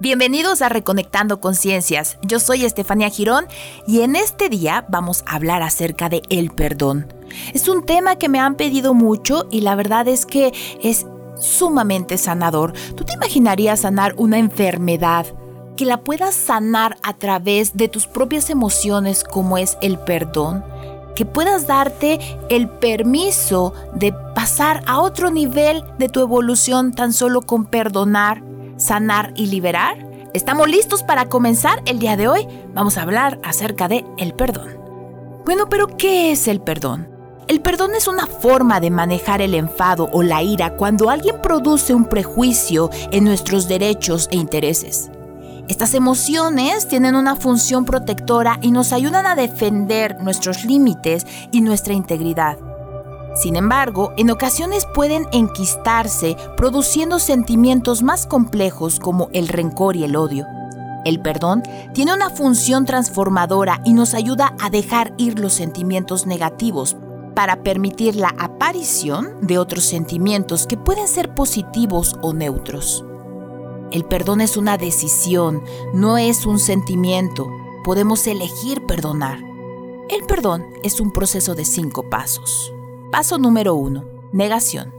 Bienvenidos a Reconectando Conciencias. Yo soy Estefanía Girón y en este día vamos a hablar acerca de el perdón. Es un tema que me han pedido mucho y la verdad es que es sumamente sanador. ¿Tú te imaginarías sanar una enfermedad que la puedas sanar a través de tus propias emociones como es el perdón? que puedas darte el permiso de pasar a otro nivel de tu evolución tan solo con perdonar, sanar y liberar? ¿Estamos listos para comenzar el día de hoy? Vamos a hablar acerca de el perdón. Bueno, pero ¿qué es el perdón? El perdón es una forma de manejar el enfado o la ira cuando alguien produce un prejuicio en nuestros derechos e intereses. Estas emociones tienen una función protectora y nos ayudan a defender nuestros límites y nuestra integridad. Sin embargo, en ocasiones pueden enquistarse produciendo sentimientos más complejos como el rencor y el odio. El perdón tiene una función transformadora y nos ayuda a dejar ir los sentimientos negativos para permitir la aparición de otros sentimientos que pueden ser positivos o neutros. El perdón es una decisión, no es un sentimiento. Podemos elegir perdonar. El perdón es un proceso de cinco pasos. Paso número uno, negación.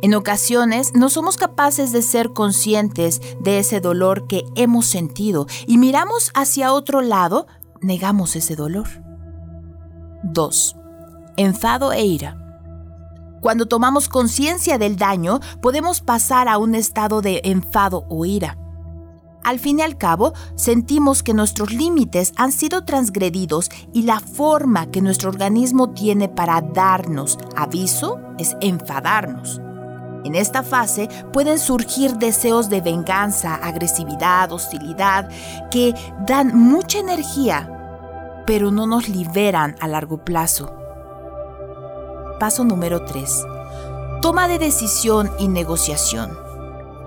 En ocasiones no somos capaces de ser conscientes de ese dolor que hemos sentido y miramos hacia otro lado, negamos ese dolor. 2. Enfado e ira. Cuando tomamos conciencia del daño, podemos pasar a un estado de enfado o ira. Al fin y al cabo, sentimos que nuestros límites han sido transgredidos y la forma que nuestro organismo tiene para darnos aviso es enfadarnos. En esta fase pueden surgir deseos de venganza, agresividad, hostilidad, que dan mucha energía, pero no nos liberan a largo plazo. Paso número 3. Toma de decisión y negociación.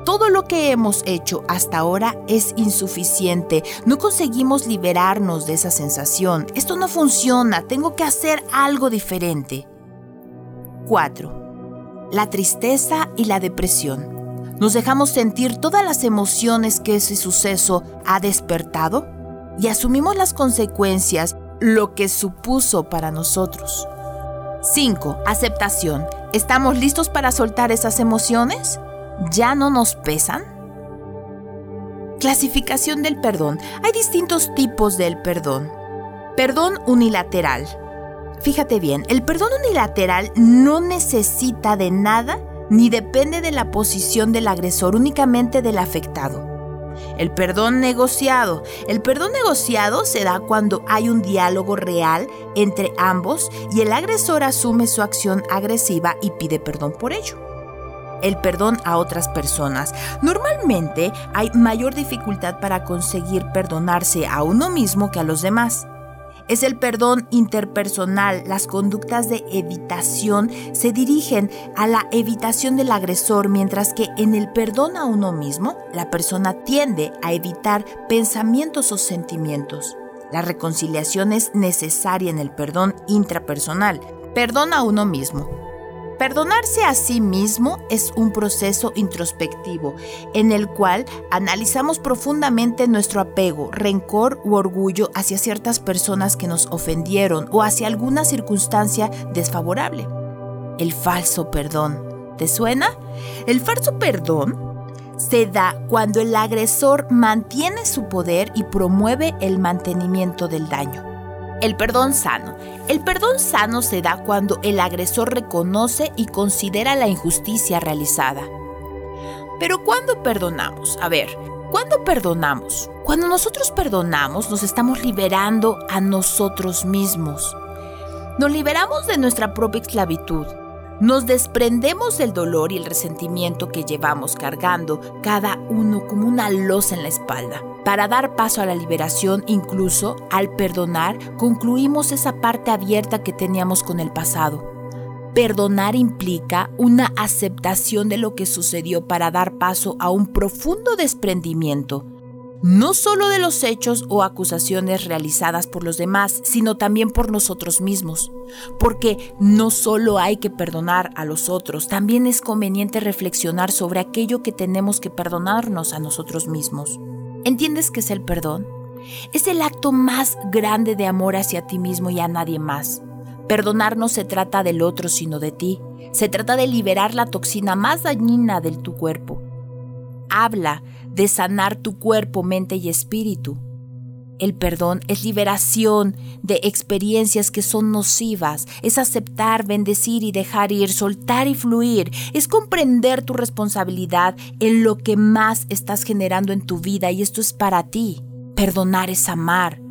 Todo lo que hemos hecho hasta ahora es insuficiente. No conseguimos liberarnos de esa sensación. Esto no funciona. Tengo que hacer algo diferente. 4. La tristeza y la depresión. Nos dejamos sentir todas las emociones que ese suceso ha despertado y asumimos las consecuencias, lo que supuso para nosotros. 5. Aceptación. ¿Estamos listos para soltar esas emociones? ¿Ya no nos pesan? Clasificación del perdón. Hay distintos tipos del perdón. Perdón unilateral. Fíjate bien, el perdón unilateral no necesita de nada ni depende de la posición del agresor, únicamente del afectado. El perdón negociado. El perdón negociado se da cuando hay un diálogo real entre ambos y el agresor asume su acción agresiva y pide perdón por ello. El perdón a otras personas. Normalmente hay mayor dificultad para conseguir perdonarse a uno mismo que a los demás. Es el perdón interpersonal. Las conductas de evitación se dirigen a la evitación del agresor, mientras que en el perdón a uno mismo, la persona tiende a evitar pensamientos o sentimientos. La reconciliación es necesaria en el perdón intrapersonal. Perdón a uno mismo. Perdonarse a sí mismo es un proceso introspectivo en el cual analizamos profundamente nuestro apego, rencor u orgullo hacia ciertas personas que nos ofendieron o hacia alguna circunstancia desfavorable. El falso perdón. ¿Te suena? El falso perdón se da cuando el agresor mantiene su poder y promueve el mantenimiento del daño. El perdón sano. El perdón sano se da cuando el agresor reconoce y considera la injusticia realizada. Pero ¿cuándo perdonamos? A ver, ¿cuándo perdonamos? Cuando nosotros perdonamos nos estamos liberando a nosotros mismos. Nos liberamos de nuestra propia esclavitud. Nos desprendemos del dolor y el resentimiento que llevamos cargando cada uno como una losa en la espalda. Para dar paso a la liberación, incluso al perdonar, concluimos esa parte abierta que teníamos con el pasado. Perdonar implica una aceptación de lo que sucedió para dar paso a un profundo desprendimiento, no solo de los hechos o acusaciones realizadas por los demás, sino también por nosotros mismos. Porque no solo hay que perdonar a los otros, también es conveniente reflexionar sobre aquello que tenemos que perdonarnos a nosotros mismos. ¿Entiendes qué es el perdón? Es el acto más grande de amor hacia ti mismo y a nadie más. Perdonar no se trata del otro, sino de ti. Se trata de liberar la toxina más dañina de tu cuerpo. Habla de sanar tu cuerpo, mente y espíritu. El perdón es liberación de experiencias que son nocivas, es aceptar, bendecir y dejar ir, soltar y fluir, es comprender tu responsabilidad en lo que más estás generando en tu vida y esto es para ti. Perdonar es amar.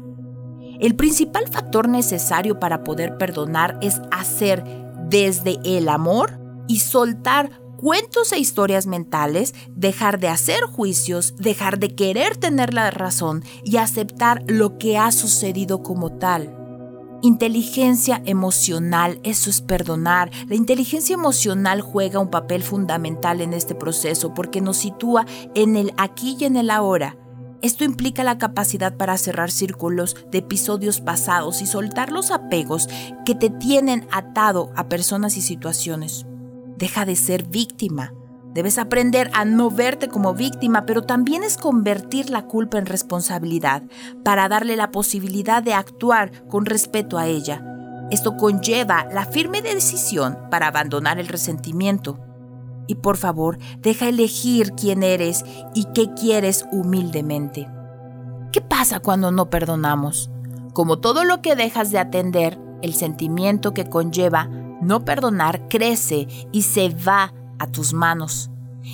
El principal factor necesario para poder perdonar es hacer desde el amor y soltar cuentos e historias mentales, dejar de hacer juicios, dejar de querer tener la razón y aceptar lo que ha sucedido como tal. Inteligencia emocional, eso es perdonar. La inteligencia emocional juega un papel fundamental en este proceso porque nos sitúa en el aquí y en el ahora. Esto implica la capacidad para cerrar círculos de episodios pasados y soltar los apegos que te tienen atado a personas y situaciones. Deja de ser víctima. Debes aprender a no verte como víctima, pero también es convertir la culpa en responsabilidad para darle la posibilidad de actuar con respeto a ella. Esto conlleva la firme decisión para abandonar el resentimiento. Y por favor, deja elegir quién eres y qué quieres humildemente. ¿Qué pasa cuando no perdonamos? Como todo lo que dejas de atender, el sentimiento que conlleva no perdonar crece y se va a tus manos.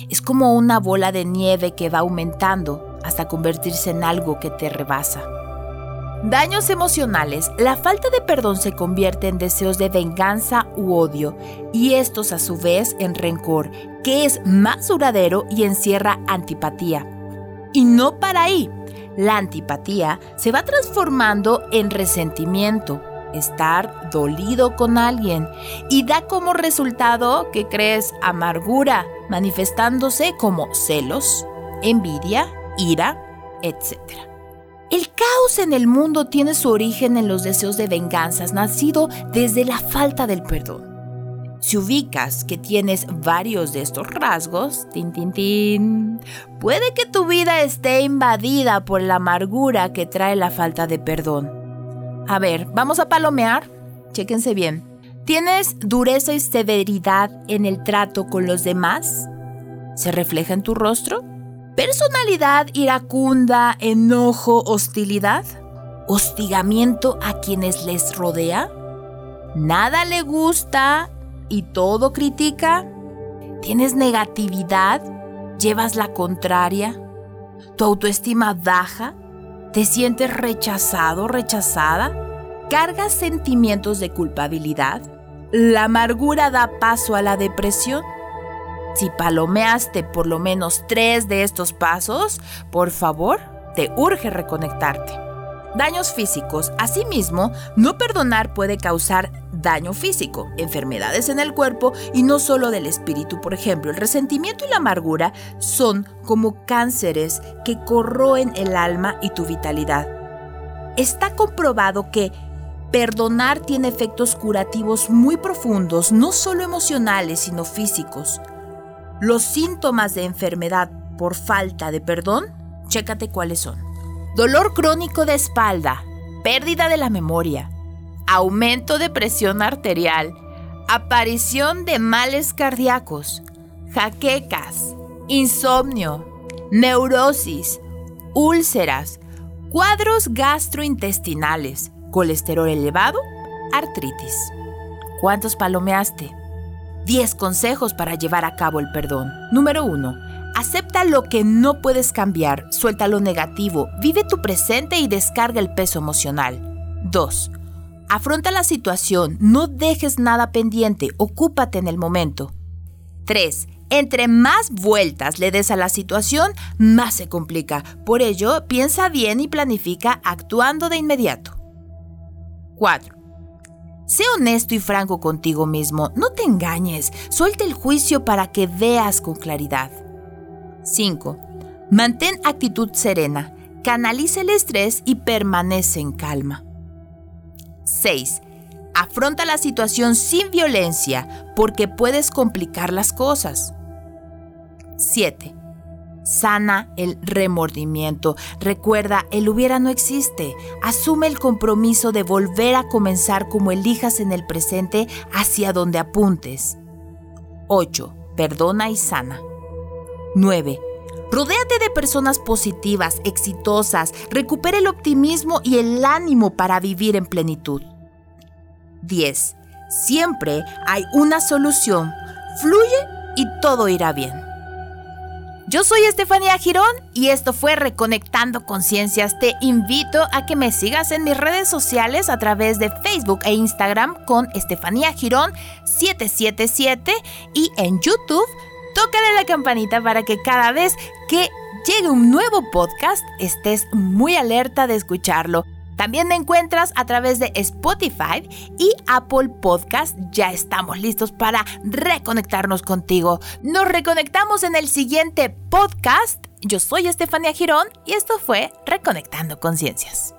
Es como una bola de nieve que va aumentando hasta convertirse en algo que te rebasa. Daños emocionales. La falta de perdón se convierte en deseos de venganza u odio y estos a su vez en rencor, que es más duradero y encierra antipatía. Y no para ahí. La antipatía se va transformando en resentimiento, estar dolido con alguien y da como resultado que crees amargura, manifestándose como celos, envidia, ira, etc. El caos en el mundo tiene su origen en los deseos de venganzas, nacido desde la falta del perdón. Si ubicas que tienes varios de estos rasgos, tin, tin, tin, puede que tu vida esté invadida por la amargura que trae la falta de perdón. A ver, vamos a palomear. Chéquense bien. ¿Tienes dureza y severidad en el trato con los demás? ¿Se refleja en tu rostro? ¿Personalidad iracunda, enojo, hostilidad? ¿Hostigamiento a quienes les rodea? ¿Nada le gusta y todo critica? ¿Tienes negatividad? ¿Llevas la contraria? ¿Tu autoestima baja? ¿Te sientes rechazado, rechazada? ¿Cargas sentimientos de culpabilidad? ¿La amargura da paso a la depresión? Si palomeaste por lo menos tres de estos pasos, por favor, te urge reconectarte. Daños físicos. Asimismo, no perdonar puede causar daño físico, enfermedades en el cuerpo y no solo del espíritu. Por ejemplo, el resentimiento y la amargura son como cánceres que corroen el alma y tu vitalidad. Está comprobado que perdonar tiene efectos curativos muy profundos, no solo emocionales, sino físicos. Los síntomas de enfermedad por falta de perdón, chécate cuáles son dolor crónico de espalda, pérdida de la memoria, aumento de presión arterial, aparición de males cardíacos, jaquecas, insomnio, neurosis, úlceras, cuadros gastrointestinales, colesterol elevado, artritis. ¿Cuántos palomeaste? 10 consejos para llevar a cabo el perdón. Número 1 Acepta lo que no puedes cambiar, suelta lo negativo, vive tu presente y descarga el peso emocional. 2. Afronta la situación, no dejes nada pendiente, ocúpate en el momento. 3. Entre más vueltas le des a la situación, más se complica. Por ello, piensa bien y planifica actuando de inmediato. 4. Sé honesto y franco contigo mismo, no te engañes, suelta el juicio para que veas con claridad. 5. Mantén actitud serena, canaliza el estrés y permanece en calma. 6. Afronta la situación sin violencia porque puedes complicar las cosas. 7. Sana el remordimiento. Recuerda, el hubiera no existe. Asume el compromiso de volver a comenzar como elijas en el presente hacia donde apuntes. 8. Perdona y sana. 9. Rodéate de personas positivas, exitosas. Recupera el optimismo y el ánimo para vivir en plenitud. 10. Siempre hay una solución. Fluye y todo irá bien. Yo soy Estefanía Girón y esto fue Reconectando Conciencias. Te invito a que me sigas en mis redes sociales a través de Facebook e Instagram con Estefanía Girón 777 y en YouTube tócale la campanita para que cada vez que llegue un nuevo podcast estés muy alerta de escucharlo. También me encuentras a través de Spotify y Apple Podcast. Ya estamos listos para reconectarnos contigo. Nos reconectamos en el siguiente podcast. Yo soy Estefanía Girón y esto fue Reconectando Conciencias.